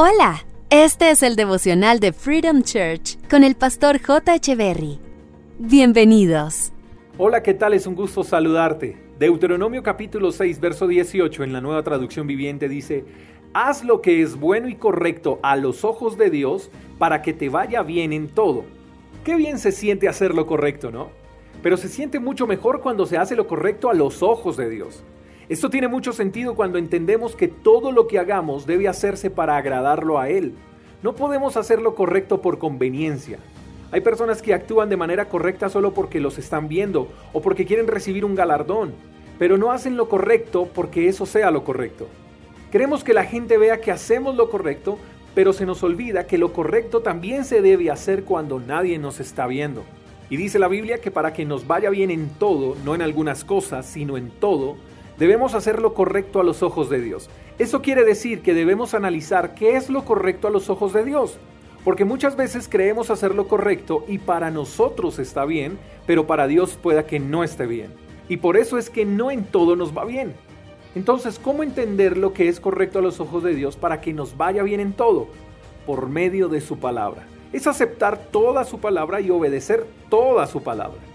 Hola, este es el devocional de Freedom Church con el pastor J. Berry. Bienvenidos. Hola, ¿qué tal? Es un gusto saludarte. Deuteronomio capítulo 6, verso 18 en la nueva traducción viviente dice, Haz lo que es bueno y correcto a los ojos de Dios para que te vaya bien en todo. Qué bien se siente hacer lo correcto, ¿no? Pero se siente mucho mejor cuando se hace lo correcto a los ojos de Dios. Esto tiene mucho sentido cuando entendemos que todo lo que hagamos debe hacerse para agradarlo a Él. No podemos hacer lo correcto por conveniencia. Hay personas que actúan de manera correcta solo porque los están viendo o porque quieren recibir un galardón, pero no hacen lo correcto porque eso sea lo correcto. Queremos que la gente vea que hacemos lo correcto, pero se nos olvida que lo correcto también se debe hacer cuando nadie nos está viendo. Y dice la Biblia que para que nos vaya bien en todo, no en algunas cosas, sino en todo, Debemos hacer lo correcto a los ojos de Dios. Eso quiere decir que debemos analizar qué es lo correcto a los ojos de Dios. Porque muchas veces creemos hacer lo correcto y para nosotros está bien, pero para Dios pueda que no esté bien. Y por eso es que no en todo nos va bien. Entonces, ¿cómo entender lo que es correcto a los ojos de Dios para que nos vaya bien en todo? Por medio de su palabra. Es aceptar toda su palabra y obedecer toda su palabra.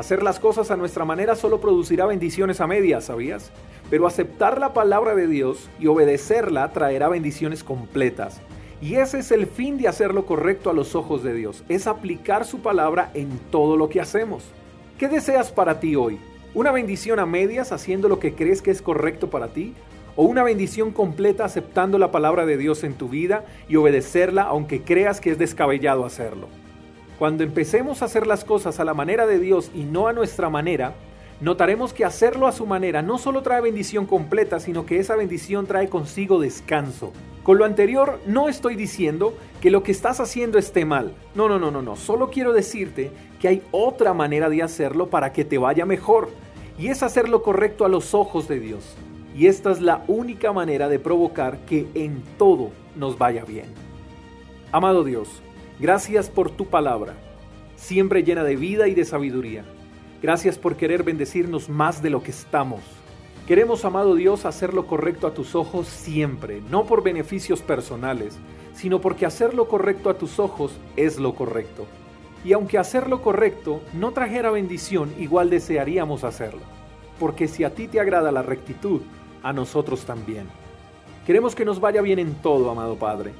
Hacer las cosas a nuestra manera solo producirá bendiciones a medias, ¿sabías? Pero aceptar la palabra de Dios y obedecerla traerá bendiciones completas. Y ese es el fin de hacer lo correcto a los ojos de Dios, es aplicar su palabra en todo lo que hacemos. ¿Qué deseas para ti hoy? ¿Una bendición a medias haciendo lo que crees que es correcto para ti? ¿O una bendición completa aceptando la palabra de Dios en tu vida y obedecerla aunque creas que es descabellado hacerlo? Cuando empecemos a hacer las cosas a la manera de Dios y no a nuestra manera, notaremos que hacerlo a su manera no solo trae bendición completa, sino que esa bendición trae consigo descanso. Con lo anterior no estoy diciendo que lo que estás haciendo esté mal. No, no, no, no, no. Solo quiero decirte que hay otra manera de hacerlo para que te vaya mejor. Y es hacer lo correcto a los ojos de Dios. Y esta es la única manera de provocar que en todo nos vaya bien. Amado Dios, Gracias por tu palabra, siempre llena de vida y de sabiduría. Gracias por querer bendecirnos más de lo que estamos. Queremos, amado Dios, hacer lo correcto a tus ojos siempre, no por beneficios personales, sino porque hacer lo correcto a tus ojos es lo correcto. Y aunque hacer lo correcto no trajera bendición, igual desearíamos hacerlo. Porque si a ti te agrada la rectitud, a nosotros también. Queremos que nos vaya bien en todo, amado Padre.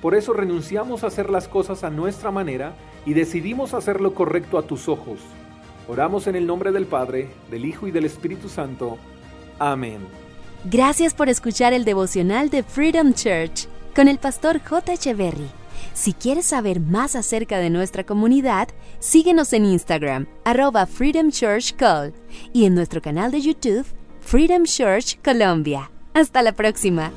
Por eso renunciamos a hacer las cosas a nuestra manera y decidimos hacer lo correcto a tus ojos. Oramos en el nombre del Padre, del Hijo y del Espíritu Santo. Amén. Gracias por escuchar el devocional de Freedom Church con el pastor J. Echeverry. Si quieres saber más acerca de nuestra comunidad, síguenos en Instagram, arroba Freedom Church Call, y en nuestro canal de YouTube, Freedom Church Colombia. Hasta la próxima.